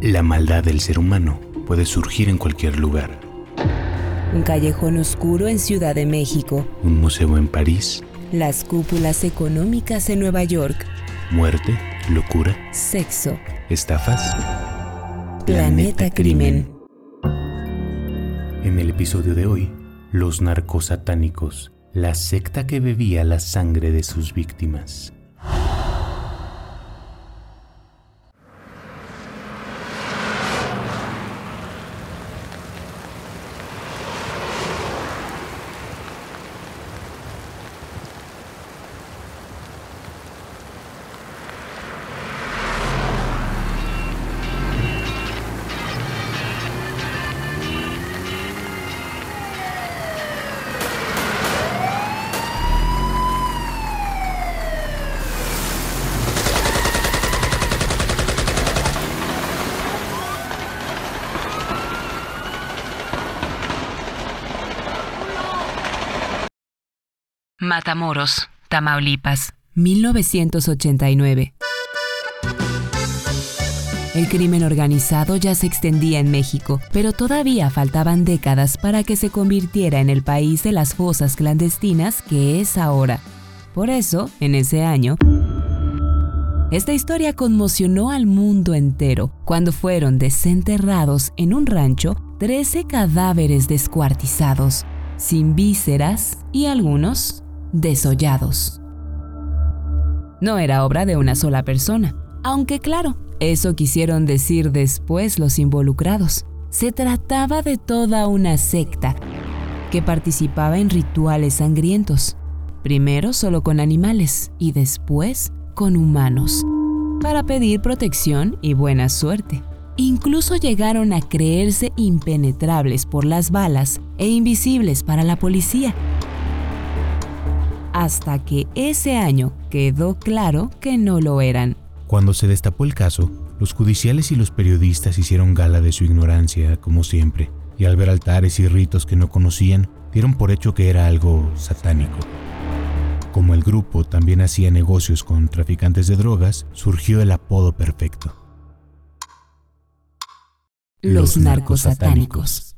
La maldad del ser humano puede surgir en cualquier lugar. Un callejón oscuro en Ciudad de México. Un museo en París. Las cúpulas económicas en Nueva York. Muerte, locura. Sexo. Estafas. Planeta, Crimen. En el episodio de hoy, los narcosatánicos, la secta que bebía la sangre de sus víctimas. Matamoros, Tamaulipas, 1989. El crimen organizado ya se extendía en México, pero todavía faltaban décadas para que se convirtiera en el país de las fosas clandestinas que es ahora. Por eso, en ese año, esta historia conmocionó al mundo entero cuando fueron desenterrados en un rancho 13 cadáveres descuartizados, sin vísceras y algunos desollados. No era obra de una sola persona, aunque claro, eso quisieron decir después los involucrados. Se trataba de toda una secta que participaba en rituales sangrientos, primero solo con animales y después con humanos, para pedir protección y buena suerte. Incluso llegaron a creerse impenetrables por las balas e invisibles para la policía hasta que ese año quedó claro que no lo eran. Cuando se destapó el caso, los judiciales y los periodistas hicieron gala de su ignorancia, como siempre, y al ver altares y ritos que no conocían, dieron por hecho que era algo satánico. Como el grupo también hacía negocios con traficantes de drogas, surgió el apodo perfecto. Los narcosatánicos.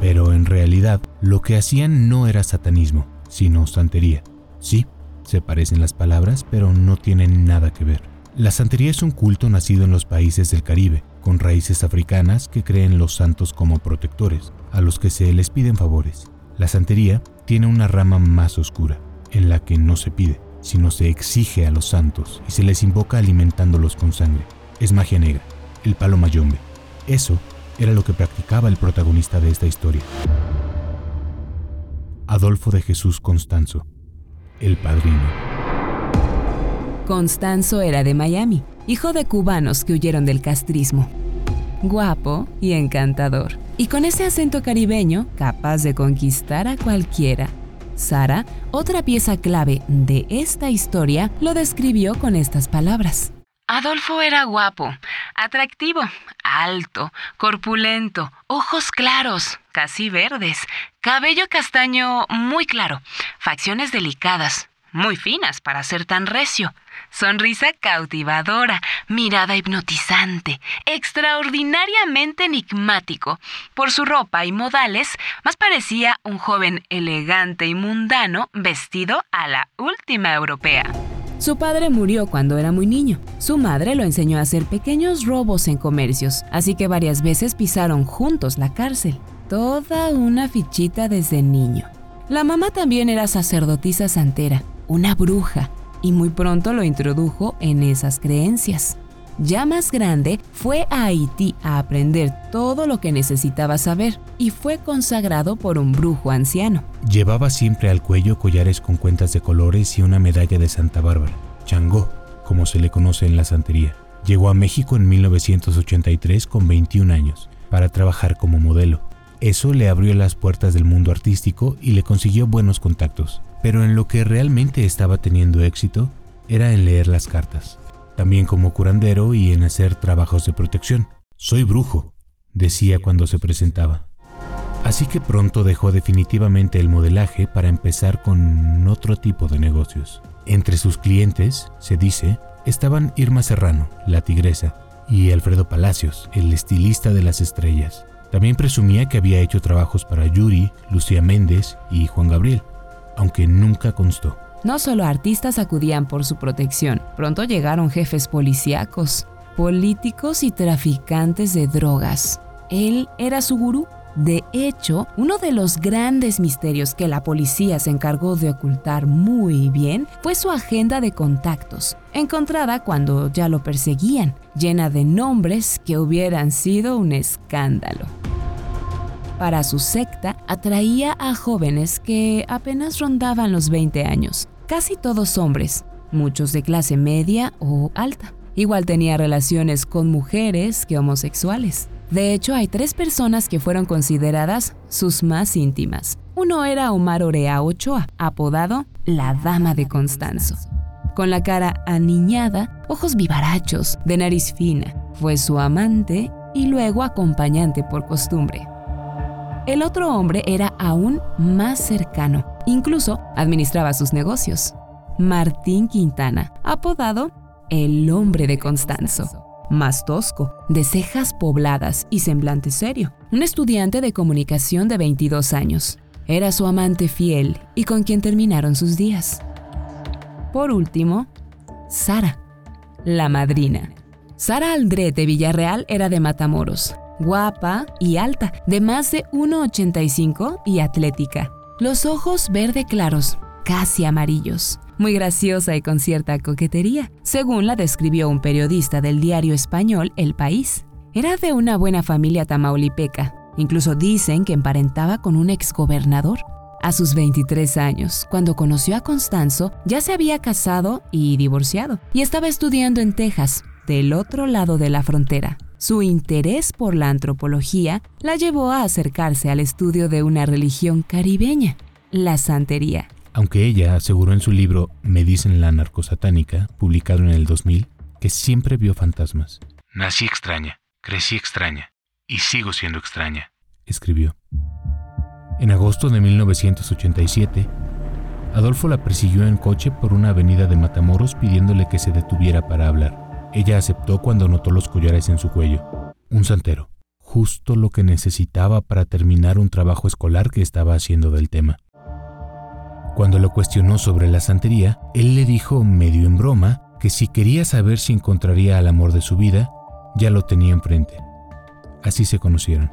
Pero en realidad, lo que hacían no era satanismo, sino santería. Sí, se parecen las palabras, pero no tienen nada que ver. La santería es un culto nacido en los países del Caribe, con raíces africanas que creen los santos como protectores, a los que se les piden favores. La santería tiene una rama más oscura, en la que no se pide, sino se exige a los santos y se les invoca alimentándolos con sangre. Es magia negra, el palo mayombe. Eso era lo que practicaba el protagonista de esta historia. Adolfo de Jesús Constanzo, el padrino. Constanzo era de Miami, hijo de cubanos que huyeron del castrismo. Guapo y encantador, y con ese acento caribeño capaz de conquistar a cualquiera. Sara, otra pieza clave de esta historia, lo describió con estas palabras. Adolfo era guapo, atractivo, alto, corpulento, ojos claros, casi verdes, cabello castaño muy claro, facciones delicadas, muy finas para ser tan recio, sonrisa cautivadora, mirada hipnotizante, extraordinariamente enigmático. Por su ropa y modales, más parecía un joven elegante y mundano vestido a la última europea. Su padre murió cuando era muy niño. Su madre lo enseñó a hacer pequeños robos en comercios, así que varias veces pisaron juntos la cárcel. Toda una fichita desde niño. La mamá también era sacerdotisa santera, una bruja, y muy pronto lo introdujo en esas creencias. Ya más grande, fue a Haití a aprender todo lo que necesitaba saber y fue consagrado por un brujo anciano. Llevaba siempre al cuello collares con cuentas de colores y una medalla de Santa Bárbara, Changó, como se le conoce en la santería. Llegó a México en 1983 con 21 años para trabajar como modelo. Eso le abrió las puertas del mundo artístico y le consiguió buenos contactos. Pero en lo que realmente estaba teniendo éxito era en leer las cartas también como curandero y en hacer trabajos de protección. Soy brujo, decía cuando se presentaba. Así que pronto dejó definitivamente el modelaje para empezar con otro tipo de negocios. Entre sus clientes, se dice, estaban Irma Serrano, la tigresa, y Alfredo Palacios, el estilista de las estrellas. También presumía que había hecho trabajos para Yuri, Lucía Méndez y Juan Gabriel, aunque nunca constó. No solo artistas acudían por su protección, pronto llegaron jefes policíacos, políticos y traficantes de drogas. Él era su gurú. De hecho, uno de los grandes misterios que la policía se encargó de ocultar muy bien fue su agenda de contactos, encontrada cuando ya lo perseguían, llena de nombres que hubieran sido un escándalo. Para su secta atraía a jóvenes que apenas rondaban los 20 años, casi todos hombres, muchos de clase media o alta. Igual tenía relaciones con mujeres que homosexuales. De hecho, hay tres personas que fueron consideradas sus más íntimas. Uno era Omar Orea Ochoa, apodado la Dama de Constanzo. Con la cara aniñada, ojos vivarachos, de nariz fina, fue su amante y luego acompañante por costumbre. El otro hombre era aún más cercano, incluso administraba sus negocios. Martín Quintana, apodado el hombre de Constanzo más tosco, de cejas pobladas y semblante serio, un estudiante de comunicación de 22 años. Era su amante fiel y con quien terminaron sus días. Por último, Sara, la madrina. Sara Aldret de Villarreal era de Matamoros, guapa y alta, de más de 1,85 y atlética. Los ojos verde claros, casi amarillos, muy graciosa y con cierta coquetería, según la describió un periodista del diario español El País. Era de una buena familia tamaulipeca, incluso dicen que emparentaba con un exgobernador. A sus 23 años, cuando conoció a Constanzo, ya se había casado y divorciado, y estaba estudiando en Texas, del otro lado de la frontera. Su interés por la antropología la llevó a acercarse al estudio de una religión caribeña, la santería aunque ella aseguró en su libro Me dicen la narcosatánica, publicado en el 2000, que siempre vio fantasmas. Nací extraña, crecí extraña y sigo siendo extraña, escribió. En agosto de 1987, Adolfo la persiguió en coche por una avenida de Matamoros pidiéndole que se detuviera para hablar. Ella aceptó cuando notó los collares en su cuello. Un santero, justo lo que necesitaba para terminar un trabajo escolar que estaba haciendo del tema. Cuando lo cuestionó sobre la santería, él le dijo, medio en broma, que si quería saber si encontraría al amor de su vida, ya lo tenía enfrente. Así se conocieron.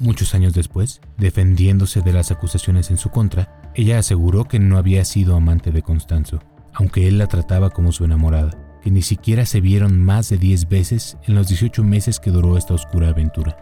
Muchos años después, defendiéndose de las acusaciones en su contra, ella aseguró que no había sido amante de Constanzo, aunque él la trataba como su enamorada, que ni siquiera se vieron más de 10 veces en los 18 meses que duró esta oscura aventura.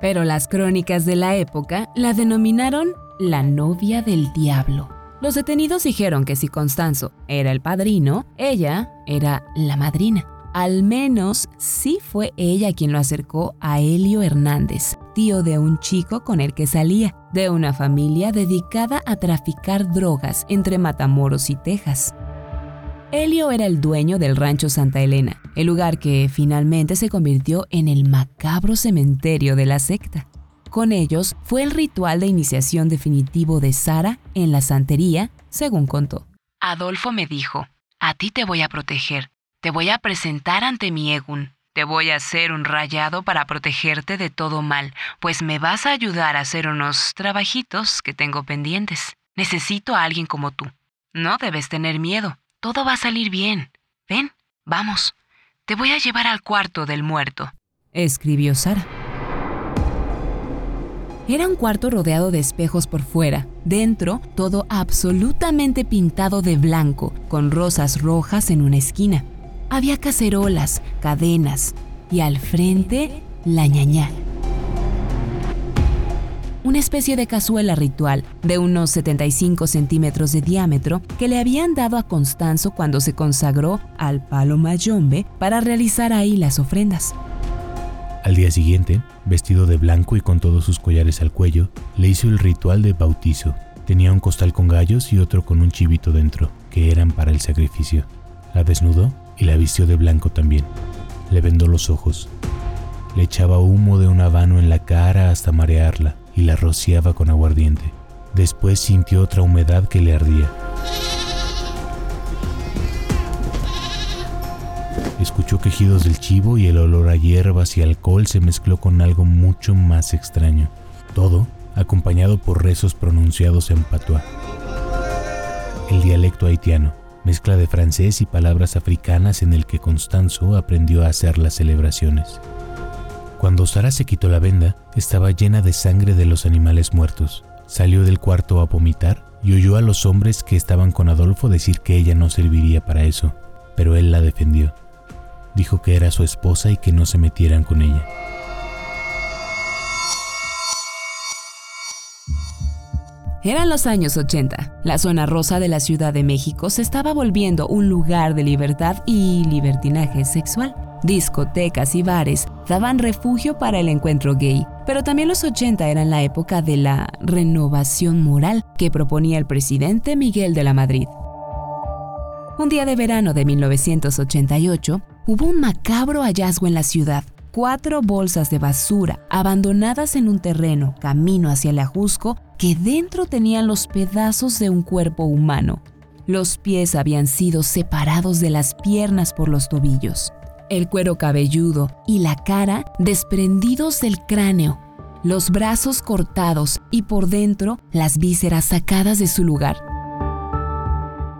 Pero las crónicas de la época la denominaron la novia del diablo. Los detenidos dijeron que si Constanzo era el padrino, ella era la madrina. Al menos sí fue ella quien lo acercó a Helio Hernández, tío de un chico con el que salía, de una familia dedicada a traficar drogas entre Matamoros y Texas. Helio era el dueño del rancho Santa Elena, el lugar que finalmente se convirtió en el macabro cementerio de la secta. Con ellos fue el ritual de iniciación definitivo de Sara en la santería, según contó. Adolfo me dijo, a ti te voy a proteger, te voy a presentar ante mi Egun, te voy a hacer un rayado para protegerte de todo mal, pues me vas a ayudar a hacer unos trabajitos que tengo pendientes. Necesito a alguien como tú. No debes tener miedo, todo va a salir bien. Ven, vamos, te voy a llevar al cuarto del muerto, escribió Sara. Era un cuarto rodeado de espejos por fuera, dentro todo absolutamente pintado de blanco, con rosas rojas en una esquina. Había cacerolas, cadenas y al frente la ñañá. Una especie de cazuela ritual de unos 75 centímetros de diámetro que le habían dado a Constanzo cuando se consagró al palo mayombe para realizar ahí las ofrendas. Al día siguiente, vestido de blanco y con todos sus collares al cuello, le hizo el ritual de bautizo. Tenía un costal con gallos y otro con un chivito dentro, que eran para el sacrificio. La desnudó y la vistió de blanco también. Le vendó los ojos. Le echaba humo de un habano en la cara hasta marearla y la rociaba con aguardiente. Después sintió otra humedad que le ardía. Escuchó quejidos del chivo y el olor a hierbas y alcohol se mezcló con algo mucho más extraño. Todo acompañado por rezos pronunciados en patois. El dialecto haitiano, mezcla de francés y palabras africanas en el que Constanzo aprendió a hacer las celebraciones. Cuando Sara se quitó la venda, estaba llena de sangre de los animales muertos. Salió del cuarto a vomitar y oyó a los hombres que estaban con Adolfo decir que ella no serviría para eso, pero él la defendió. Dijo que era su esposa y que no se metieran con ella. Eran los años 80. La zona rosa de la Ciudad de México se estaba volviendo un lugar de libertad y libertinaje sexual. Discotecas y bares daban refugio para el encuentro gay, pero también los 80 eran la época de la renovación moral que proponía el presidente Miguel de la Madrid. Un día de verano de 1988, hubo un macabro hallazgo en la ciudad. Cuatro bolsas de basura abandonadas en un terreno camino hacia el Ajusco que dentro tenían los pedazos de un cuerpo humano. Los pies habían sido separados de las piernas por los tobillos, el cuero cabelludo y la cara desprendidos del cráneo, los brazos cortados y por dentro las vísceras sacadas de su lugar.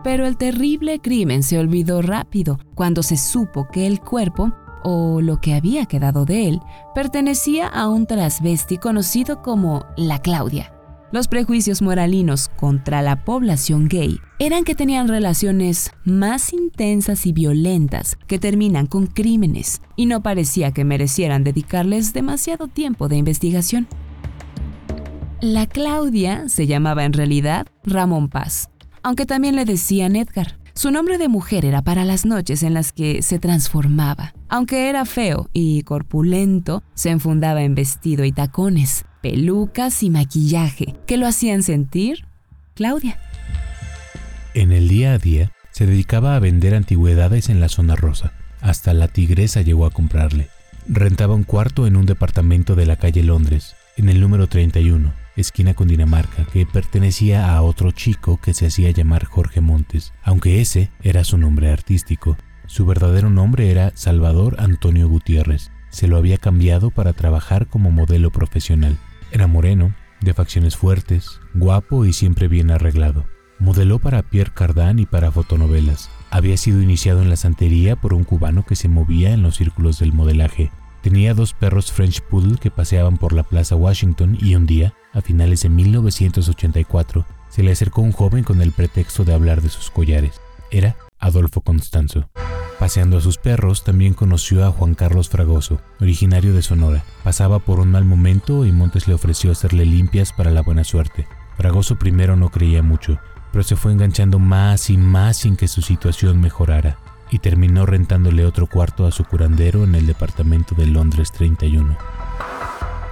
Pero el terrible crimen se olvidó rápido cuando se supo que el cuerpo, o lo que había quedado de él, pertenecía a un transvesti conocido como la Claudia. Los prejuicios moralinos contra la población gay eran que tenían relaciones más intensas y violentas que terminan con crímenes, y no parecía que merecieran dedicarles demasiado tiempo de investigación. La Claudia se llamaba en realidad Ramón Paz, aunque también le decían Edgar. Su nombre de mujer era para las noches en las que se transformaba. Aunque era feo y corpulento, se enfundaba en vestido y tacones, pelucas y maquillaje que lo hacían sentir Claudia. En el día a día, se dedicaba a vender antigüedades en la zona rosa. Hasta la tigresa llegó a comprarle. Rentaba un cuarto en un departamento de la calle Londres, en el número 31, esquina con Dinamarca, que pertenecía a otro chico que se hacía llamar Jorge Montes, aunque ese era su nombre artístico. Su verdadero nombre era Salvador Antonio Gutiérrez. Se lo había cambiado para trabajar como modelo profesional. Era moreno, de facciones fuertes, guapo y siempre bien arreglado. Modeló para Pierre Cardin y para fotonovelas. Había sido iniciado en la santería por un cubano que se movía en los círculos del modelaje. Tenía dos perros French Poodle que paseaban por la Plaza Washington y un día, a finales de 1984, se le acercó un joven con el pretexto de hablar de sus collares. Era Adolfo Constanzo. Paseando a sus perros, también conoció a Juan Carlos Fragoso, originario de Sonora. Pasaba por un mal momento y Montes le ofreció hacerle limpias para la buena suerte. Fragoso primero no creía mucho, pero se fue enganchando más y más sin que su situación mejorara, y terminó rentándole otro cuarto a su curandero en el departamento de Londres 31.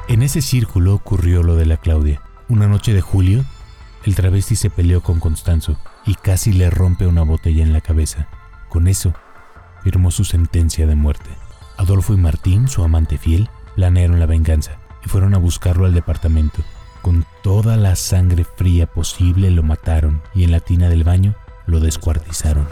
En ese círculo ocurrió lo de la Claudia. Una noche de julio, el travesti se peleó con Constanzo y casi le rompe una botella en la cabeza. Con eso, firmó su sentencia de muerte. Adolfo y Martín, su amante fiel, planearon la venganza y fueron a buscarlo al departamento. Con toda la sangre fría posible lo mataron y en la tina del baño lo descuartizaron.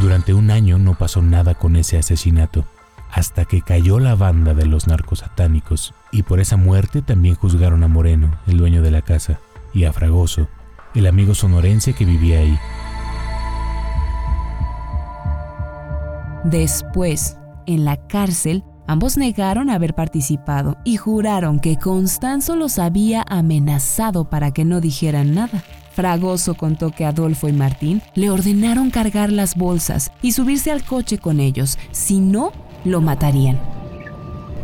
Durante un año no pasó nada con ese asesinato, hasta que cayó la banda de los narcos satánicos y por esa muerte también juzgaron a Moreno, el dueño de la casa, y a Fragoso, el amigo sonorense que vivía ahí. Después, en la cárcel, ambos negaron haber participado y juraron que Constanzo los había amenazado para que no dijeran nada. Fragoso contó que Adolfo y Martín le ordenaron cargar las bolsas y subirse al coche con ellos, si no, lo matarían.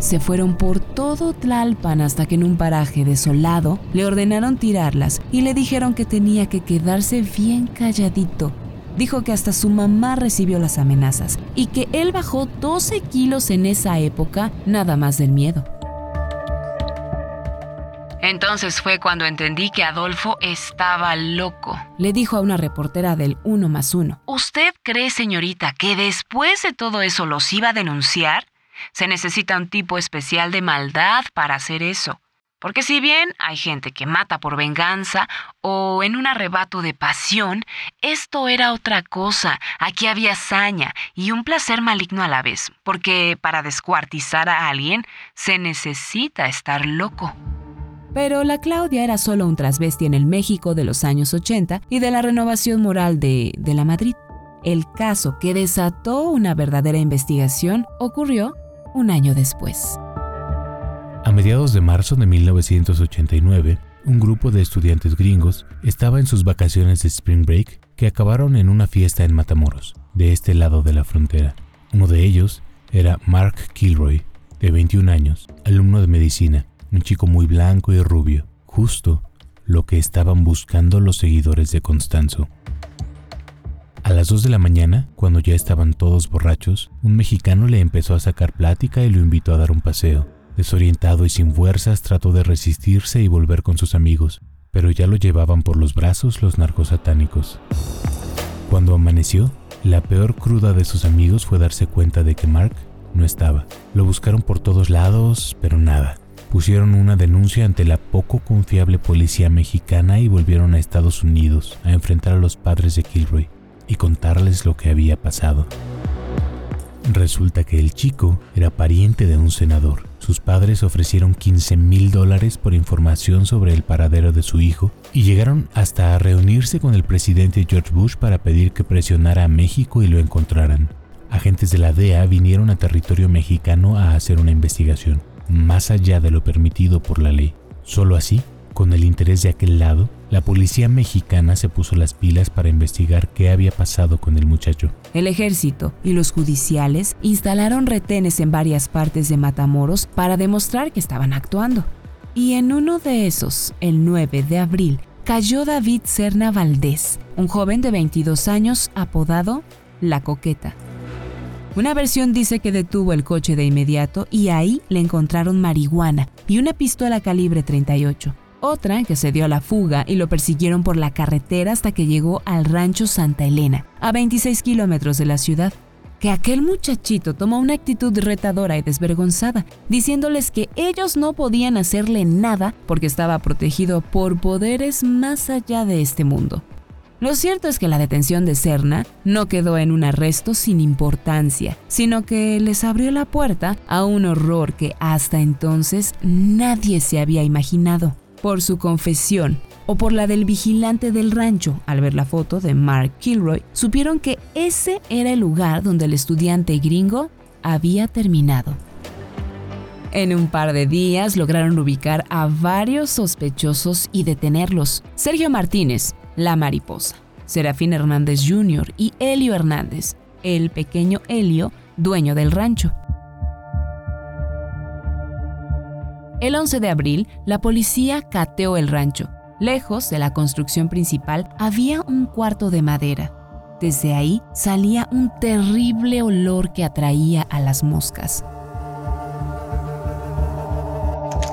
Se fueron por todo Tlalpan hasta que en un paraje desolado le ordenaron tirarlas y le dijeron que tenía que quedarse bien calladito dijo que hasta su mamá recibió las amenazas y que él bajó 12 kilos en esa época nada más del miedo. Entonces fue cuando entendí que Adolfo estaba loco. Le dijo a una reportera del Uno más Uno. ¿Usted cree, señorita, que después de todo eso los iba a denunciar? Se necesita un tipo especial de maldad para hacer eso. Porque si bien hay gente que mata por venganza o en un arrebato de pasión, esto era otra cosa. Aquí había hazaña y un placer maligno a la vez, porque para descuartizar a alguien se necesita estar loco. Pero la Claudia era solo un trasvesti en el México de los años 80 y de la renovación moral de, de la Madrid. El caso que desató una verdadera investigación ocurrió un año después. A mediados de marzo de 1989, un grupo de estudiantes gringos estaba en sus vacaciones de Spring Break que acabaron en una fiesta en Matamoros, de este lado de la frontera. Uno de ellos era Mark Kilroy, de 21 años, alumno de medicina, un chico muy blanco y rubio, justo lo que estaban buscando los seguidores de Constanzo. A las 2 de la mañana, cuando ya estaban todos borrachos, un mexicano le empezó a sacar plática y lo invitó a dar un paseo. Desorientado y sin fuerzas, trató de resistirse y volver con sus amigos, pero ya lo llevaban por los brazos los narcos satánicos. Cuando amaneció, la peor cruda de sus amigos fue darse cuenta de que Mark no estaba. Lo buscaron por todos lados, pero nada. Pusieron una denuncia ante la poco confiable policía mexicana y volvieron a Estados Unidos a enfrentar a los padres de Kilroy y contarles lo que había pasado. Resulta que el chico era pariente de un senador sus padres ofrecieron 15 mil dólares por información sobre el paradero de su hijo y llegaron hasta a reunirse con el presidente George Bush para pedir que presionara a México y lo encontraran. Agentes de la DEA vinieron a territorio mexicano a hacer una investigación, más allá de lo permitido por la ley. Solo así con el interés de aquel lado, la policía mexicana se puso las pilas para investigar qué había pasado con el muchacho. El ejército y los judiciales instalaron retenes en varias partes de Matamoros para demostrar que estaban actuando. Y en uno de esos, el 9 de abril, cayó David Serna Valdés, un joven de 22 años apodado La Coqueta. Una versión dice que detuvo el coche de inmediato y ahí le encontraron marihuana y una pistola calibre 38 otra que se dio a la fuga y lo persiguieron por la carretera hasta que llegó al rancho Santa Elena, a 26 kilómetros de la ciudad. Que aquel muchachito tomó una actitud retadora y desvergonzada, diciéndoles que ellos no podían hacerle nada porque estaba protegido por poderes más allá de este mundo. Lo cierto es que la detención de Serna no quedó en un arresto sin importancia, sino que les abrió la puerta a un horror que hasta entonces nadie se había imaginado por su confesión o por la del vigilante del rancho, al ver la foto de Mark Kilroy, supieron que ese era el lugar donde el estudiante gringo había terminado. En un par de días lograron ubicar a varios sospechosos y detenerlos. Sergio Martínez, la mariposa, Serafín Hernández Jr. y Helio Hernández, el pequeño Helio, dueño del rancho. El 11 de abril, la policía cateó el rancho. Lejos de la construcción principal había un cuarto de madera. Desde ahí salía un terrible olor que atraía a las moscas.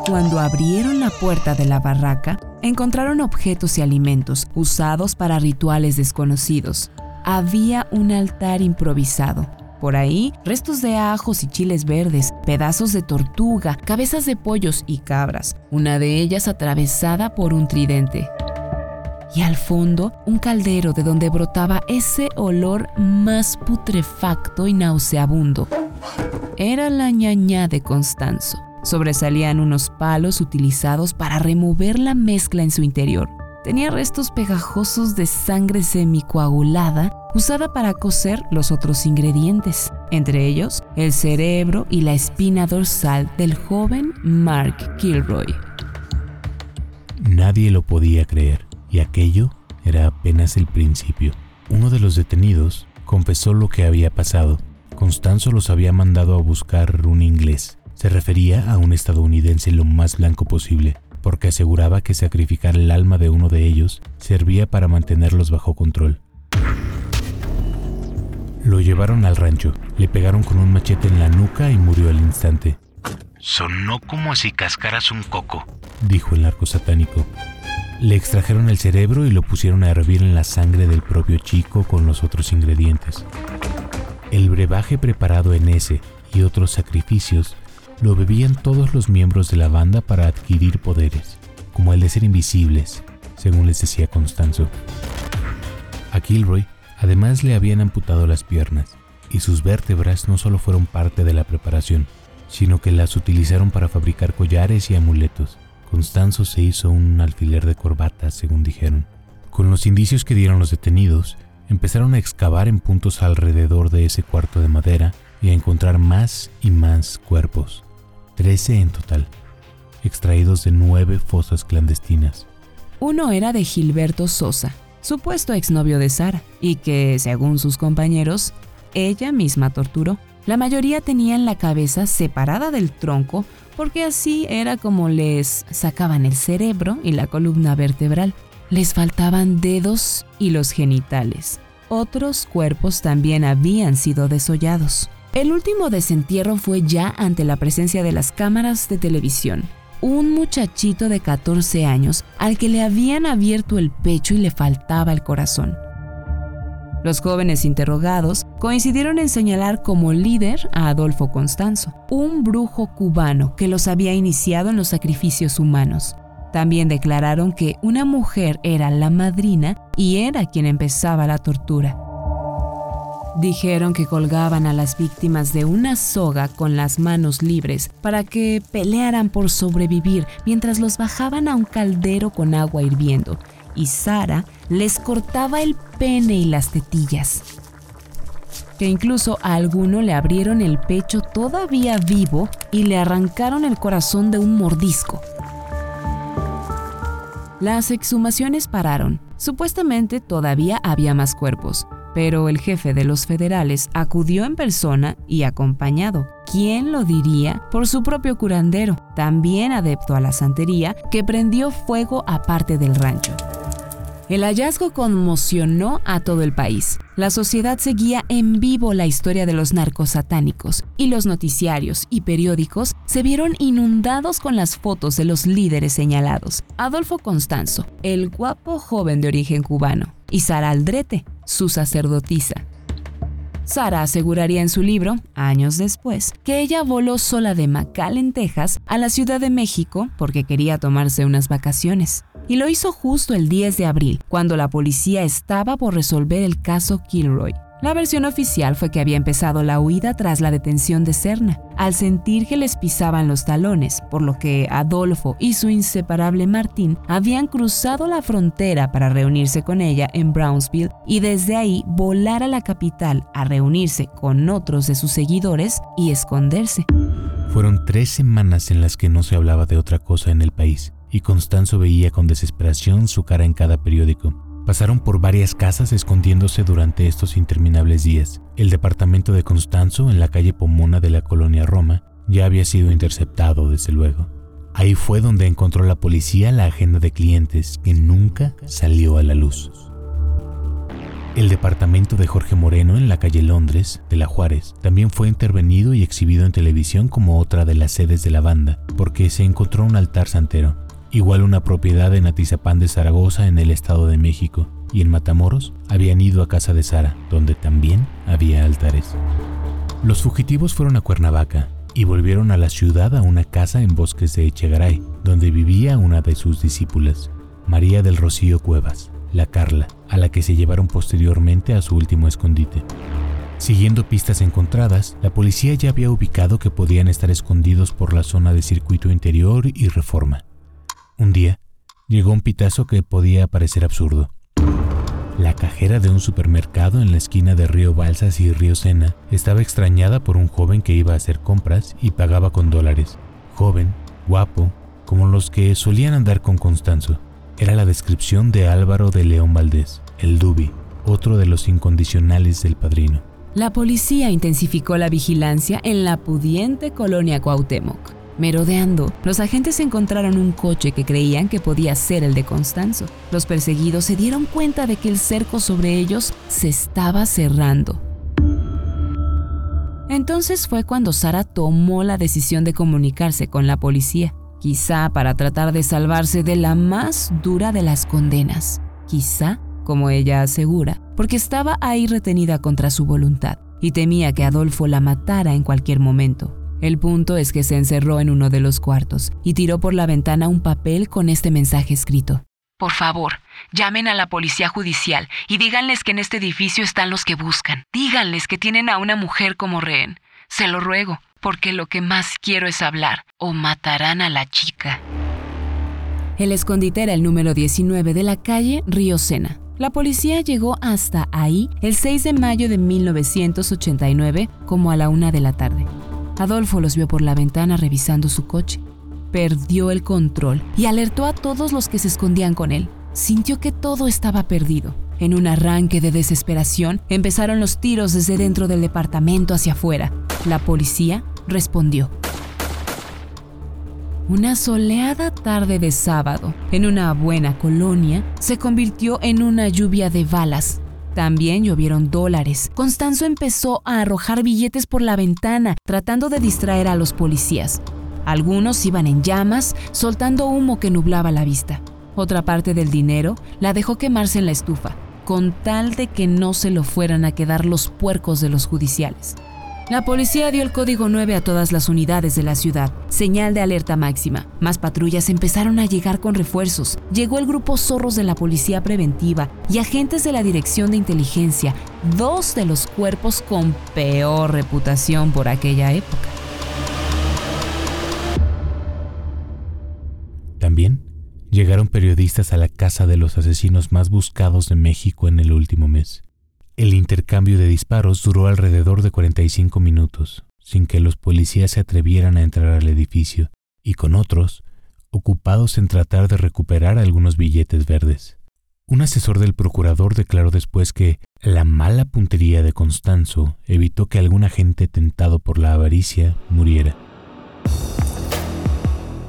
Cuando abrieron la puerta de la barraca, encontraron objetos y alimentos usados para rituales desconocidos. Había un altar improvisado, por ahí, restos de ajos y chiles verdes, pedazos de tortuga, cabezas de pollos y cabras, una de ellas atravesada por un tridente. Y al fondo, un caldero de donde brotaba ese olor más putrefacto y nauseabundo. Era la ñañá de Constanzo. Sobresalían unos palos utilizados para remover la mezcla en su interior. Tenía restos pegajosos de sangre semicoagulada usada para cocer los otros ingredientes, entre ellos el cerebro y la espina dorsal del joven Mark Kilroy. Nadie lo podía creer, y aquello era apenas el principio. Uno de los detenidos confesó lo que había pasado. Constanzo los había mandado a buscar un inglés. Se refería a un estadounidense lo más blanco posible, porque aseguraba que sacrificar el alma de uno de ellos servía para mantenerlos bajo control. Lo llevaron al rancho, le pegaron con un machete en la nuca y murió al instante. Sonó como si cascaras un coco, dijo el narco satánico. Le extrajeron el cerebro y lo pusieron a hervir en la sangre del propio chico con los otros ingredientes. El brebaje preparado en ese y otros sacrificios lo bebían todos los miembros de la banda para adquirir poderes, como el de ser invisibles, según les decía Constanzo. A Kilroy además le habían amputado las piernas, y sus vértebras no solo fueron parte de la preparación, sino que las utilizaron para fabricar collares y amuletos. Constanzo se hizo un alfiler de corbata, según dijeron. Con los indicios que dieron los detenidos, empezaron a excavar en puntos alrededor de ese cuarto de madera y a encontrar más y más cuerpos, trece en total, extraídos de nueve fosas clandestinas. Uno era de Gilberto Sosa, supuesto exnovio de Sara, y que, según sus compañeros, ella misma torturó. La mayoría tenían la cabeza separada del tronco porque así era como les sacaban el cerebro y la columna vertebral. Les faltaban dedos y los genitales. Otros cuerpos también habían sido desollados. El último desentierro fue ya ante la presencia de las cámaras de televisión. Un muchachito de 14 años al que le habían abierto el pecho y le faltaba el corazón. Los jóvenes interrogados coincidieron en señalar como líder a Adolfo Constanzo, un brujo cubano que los había iniciado en los sacrificios humanos. También declararon que una mujer era la madrina y era quien empezaba la tortura. Dijeron que colgaban a las víctimas de una soga con las manos libres para que pelearan por sobrevivir mientras los bajaban a un caldero con agua hirviendo y Sara les cortaba el pene y las tetillas. Que incluso a alguno le abrieron el pecho todavía vivo y le arrancaron el corazón de un mordisco. Las exhumaciones pararon. Supuestamente todavía había más cuerpos, pero el jefe de los federales acudió en persona y acompañado. ¿Quién lo diría? Por su propio curandero, también adepto a la santería, que prendió fuego a parte del rancho. El hallazgo conmocionó a todo el país. La sociedad seguía en vivo la historia de los narcos satánicos y los noticiarios y periódicos se vieron inundados con las fotos de los líderes señalados. Adolfo Constanzo, el guapo joven de origen cubano, y Sara Aldrete, su sacerdotisa. Sara aseguraría en su libro, años después, que ella voló sola de McAllen, Texas, a la Ciudad de México porque quería tomarse unas vacaciones y lo hizo justo el 10 de abril, cuando la policía estaba por resolver el caso Kilroy. La versión oficial fue que había empezado la huida tras la detención de Serna, al sentir que les pisaban los talones, por lo que Adolfo y su inseparable Martín habían cruzado la frontera para reunirse con ella en Brownsville y desde ahí volar a la capital a reunirse con otros de sus seguidores y esconderse. Fueron tres semanas en las que no se hablaba de otra cosa en el país y Constanzo veía con desesperación su cara en cada periódico. Pasaron por varias casas escondiéndose durante estos interminables días. El departamento de Constanzo, en la calle Pomona de la colonia Roma, ya había sido interceptado, desde luego. Ahí fue donde encontró la policía la agenda de clientes que nunca salió a la luz. El departamento de Jorge Moreno en la calle Londres, de la Juárez, también fue intervenido y exhibido en televisión como otra de las sedes de la banda, porque se encontró un altar santero igual una propiedad en Atizapán de Zaragoza en el Estado de México, y en Matamoros habían ido a casa de Sara, donde también había altares. Los fugitivos fueron a Cuernavaca y volvieron a la ciudad a una casa en Bosques de Echegaray, donde vivía una de sus discípulas, María del Rocío Cuevas, la Carla, a la que se llevaron posteriormente a su último escondite. Siguiendo pistas encontradas, la policía ya había ubicado que podían estar escondidos por la zona de circuito interior y reforma. Un día, llegó un pitazo que podía parecer absurdo. La cajera de un supermercado en la esquina de Río Balsas y Río Sena estaba extrañada por un joven que iba a hacer compras y pagaba con dólares. Joven, guapo, como los que solían andar con Constanzo. Era la descripción de Álvaro de León Valdés, el Dubi, otro de los incondicionales del padrino. La policía intensificó la vigilancia en la pudiente colonia Cuauhtémoc. Merodeando, los agentes encontraron un coche que creían que podía ser el de Constanzo. Los perseguidos se dieron cuenta de que el cerco sobre ellos se estaba cerrando. Entonces fue cuando Sara tomó la decisión de comunicarse con la policía, quizá para tratar de salvarse de la más dura de las condenas, quizá, como ella asegura, porque estaba ahí retenida contra su voluntad y temía que Adolfo la matara en cualquier momento. El punto es que se encerró en uno de los cuartos y tiró por la ventana un papel con este mensaje escrito. Por favor, llamen a la policía judicial y díganles que en este edificio están los que buscan. Díganles que tienen a una mujer como rehén. Se lo ruego, porque lo que más quiero es hablar, o matarán a la chica. El escondite era el número 19 de la calle Río Sena. La policía llegó hasta ahí el 6 de mayo de 1989 como a la una de la tarde. Adolfo los vio por la ventana revisando su coche. Perdió el control y alertó a todos los que se escondían con él. Sintió que todo estaba perdido. En un arranque de desesperación, empezaron los tiros desde dentro del departamento hacia afuera. La policía respondió. Una soleada tarde de sábado, en una buena colonia, se convirtió en una lluvia de balas. También llovieron dólares. Constanzo empezó a arrojar billetes por la ventana, tratando de distraer a los policías. Algunos iban en llamas, soltando humo que nublaba la vista. Otra parte del dinero la dejó quemarse en la estufa, con tal de que no se lo fueran a quedar los puercos de los judiciales. La policía dio el código 9 a todas las unidades de la ciudad, señal de alerta máxima. Más patrullas empezaron a llegar con refuerzos. Llegó el grupo Zorros de la Policía Preventiva y agentes de la Dirección de Inteligencia, dos de los cuerpos con peor reputación por aquella época. También llegaron periodistas a la casa de los asesinos más buscados de México en el último mes. El intercambio de disparos duró alrededor de 45 minutos, sin que los policías se atrevieran a entrar al edificio, y con otros, ocupados en tratar de recuperar algunos billetes verdes. Un asesor del procurador declaró después que la mala puntería de Constanzo evitó que algún agente tentado por la avaricia muriera.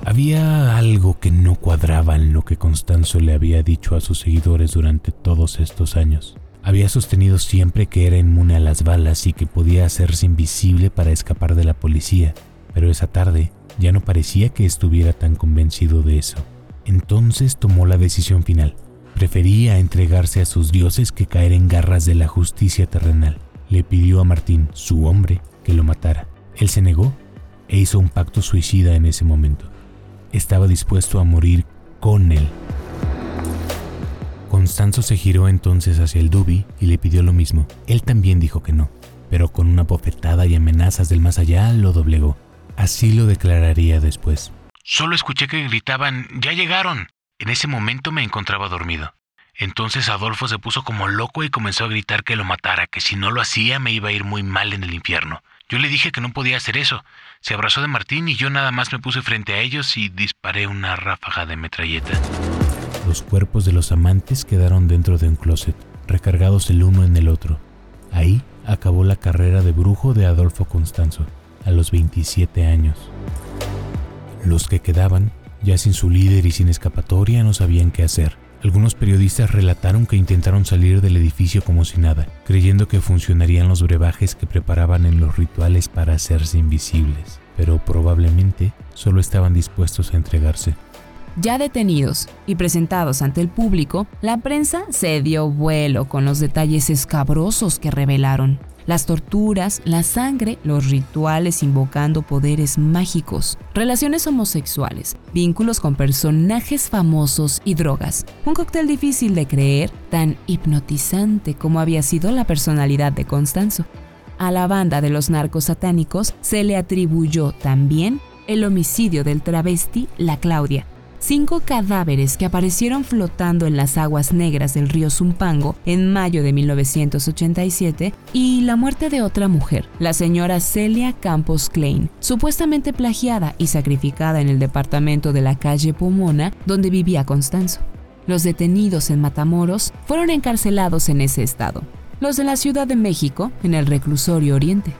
Había algo que no cuadraba en lo que Constanzo le había dicho a sus seguidores durante todos estos años. Había sostenido siempre que era inmune a las balas y que podía hacerse invisible para escapar de la policía, pero esa tarde ya no parecía que estuviera tan convencido de eso. Entonces tomó la decisión final. Prefería entregarse a sus dioses que caer en garras de la justicia terrenal. Le pidió a Martín, su hombre, que lo matara. Él se negó e hizo un pacto suicida en ese momento. Estaba dispuesto a morir con él. Constanzo se giró entonces hacia el Dubi y le pidió lo mismo. Él también dijo que no, pero con una bofetada y amenazas del más allá lo doblegó. Así lo declararía después. Solo escuché que gritaban, ya llegaron. En ese momento me encontraba dormido. Entonces Adolfo se puso como loco y comenzó a gritar que lo matara, que si no lo hacía me iba a ir muy mal en el infierno. Yo le dije que no podía hacer eso. Se abrazó de Martín y yo nada más me puse frente a ellos y disparé una ráfaga de metralleta. Los cuerpos de los amantes quedaron dentro de un closet, recargados el uno en el otro. Ahí acabó la carrera de brujo de Adolfo Constanzo, a los 27 años. Los que quedaban, ya sin su líder y sin escapatoria, no sabían qué hacer. Algunos periodistas relataron que intentaron salir del edificio como si nada, creyendo que funcionarían los brebajes que preparaban en los rituales para hacerse invisibles, pero probablemente solo estaban dispuestos a entregarse. Ya detenidos y presentados ante el público, la prensa se dio vuelo con los detalles escabrosos que revelaron. Las torturas, la sangre, los rituales invocando poderes mágicos, relaciones homosexuales, vínculos con personajes famosos y drogas. Un cóctel difícil de creer, tan hipnotizante como había sido la personalidad de Constanzo. A la banda de los narcos satánicos se le atribuyó también el homicidio del travesti La Claudia, cinco cadáveres que aparecieron flotando en las aguas negras del río Zumpango en mayo de 1987 y la muerte de otra mujer, la señora Celia Campos Klein, supuestamente plagiada y sacrificada en el departamento de la calle Pomona donde vivía Constanzo. Los detenidos en Matamoros fueron encarcelados en ese estado. Los de la Ciudad de México en el reclusorio Oriente.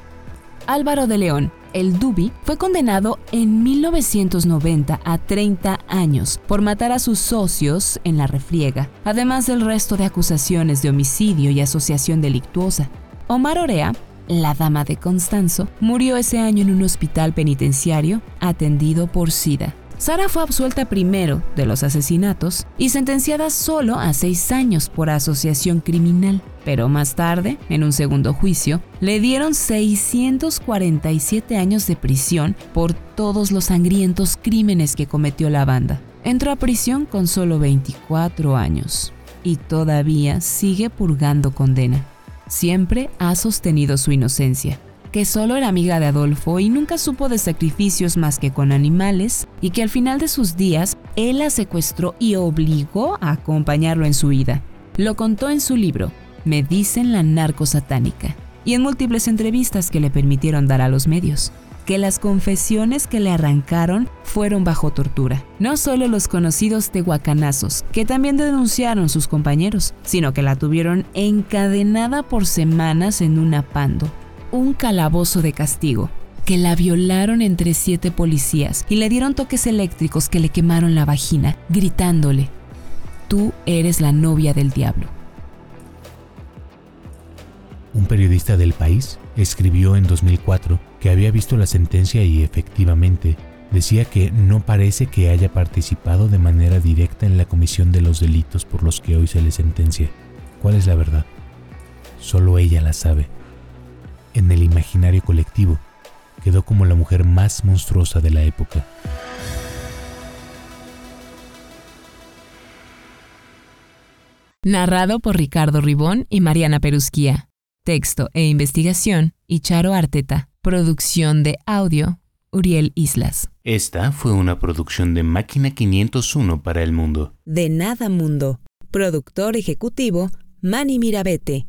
Álvaro de León, el Dubi, fue condenado en 1990 a 30 años por matar a sus socios en la refriega, además del resto de acusaciones de homicidio y asociación delictuosa. Omar Orea, la dama de Constanzo, murió ese año en un hospital penitenciario atendido por SIDA. Sara fue absuelta primero de los asesinatos y sentenciada solo a seis años por asociación criminal, pero más tarde, en un segundo juicio, le dieron 647 años de prisión por todos los sangrientos crímenes que cometió la banda. Entró a prisión con solo 24 años y todavía sigue purgando condena. Siempre ha sostenido su inocencia que solo era amiga de Adolfo y nunca supo de sacrificios más que con animales, y que al final de sus días él la secuestró y obligó a acompañarlo en su vida. Lo contó en su libro, Me dicen la narco satánica, y en múltiples entrevistas que le permitieron dar a los medios que las confesiones que le arrancaron fueron bajo tortura. No solo los conocidos tehuacanazos, que también denunciaron sus compañeros, sino que la tuvieron encadenada por semanas en un apando, un calabozo de castigo, que la violaron entre siete policías y le dieron toques eléctricos que le quemaron la vagina, gritándole, tú eres la novia del diablo. Un periodista del país escribió en 2004 que había visto la sentencia y efectivamente decía que no parece que haya participado de manera directa en la comisión de los delitos por los que hoy se le sentencia. ¿Cuál es la verdad? Solo ella la sabe en el imaginario colectivo, quedó como la mujer más monstruosa de la época. Narrado por Ricardo Ribón y Mariana Perusquía. Texto e investigación, Icharo Arteta. Producción de audio, Uriel Islas. Esta fue una producción de Máquina 501 para el mundo. De nada mundo. Productor ejecutivo, Manny Mirabete.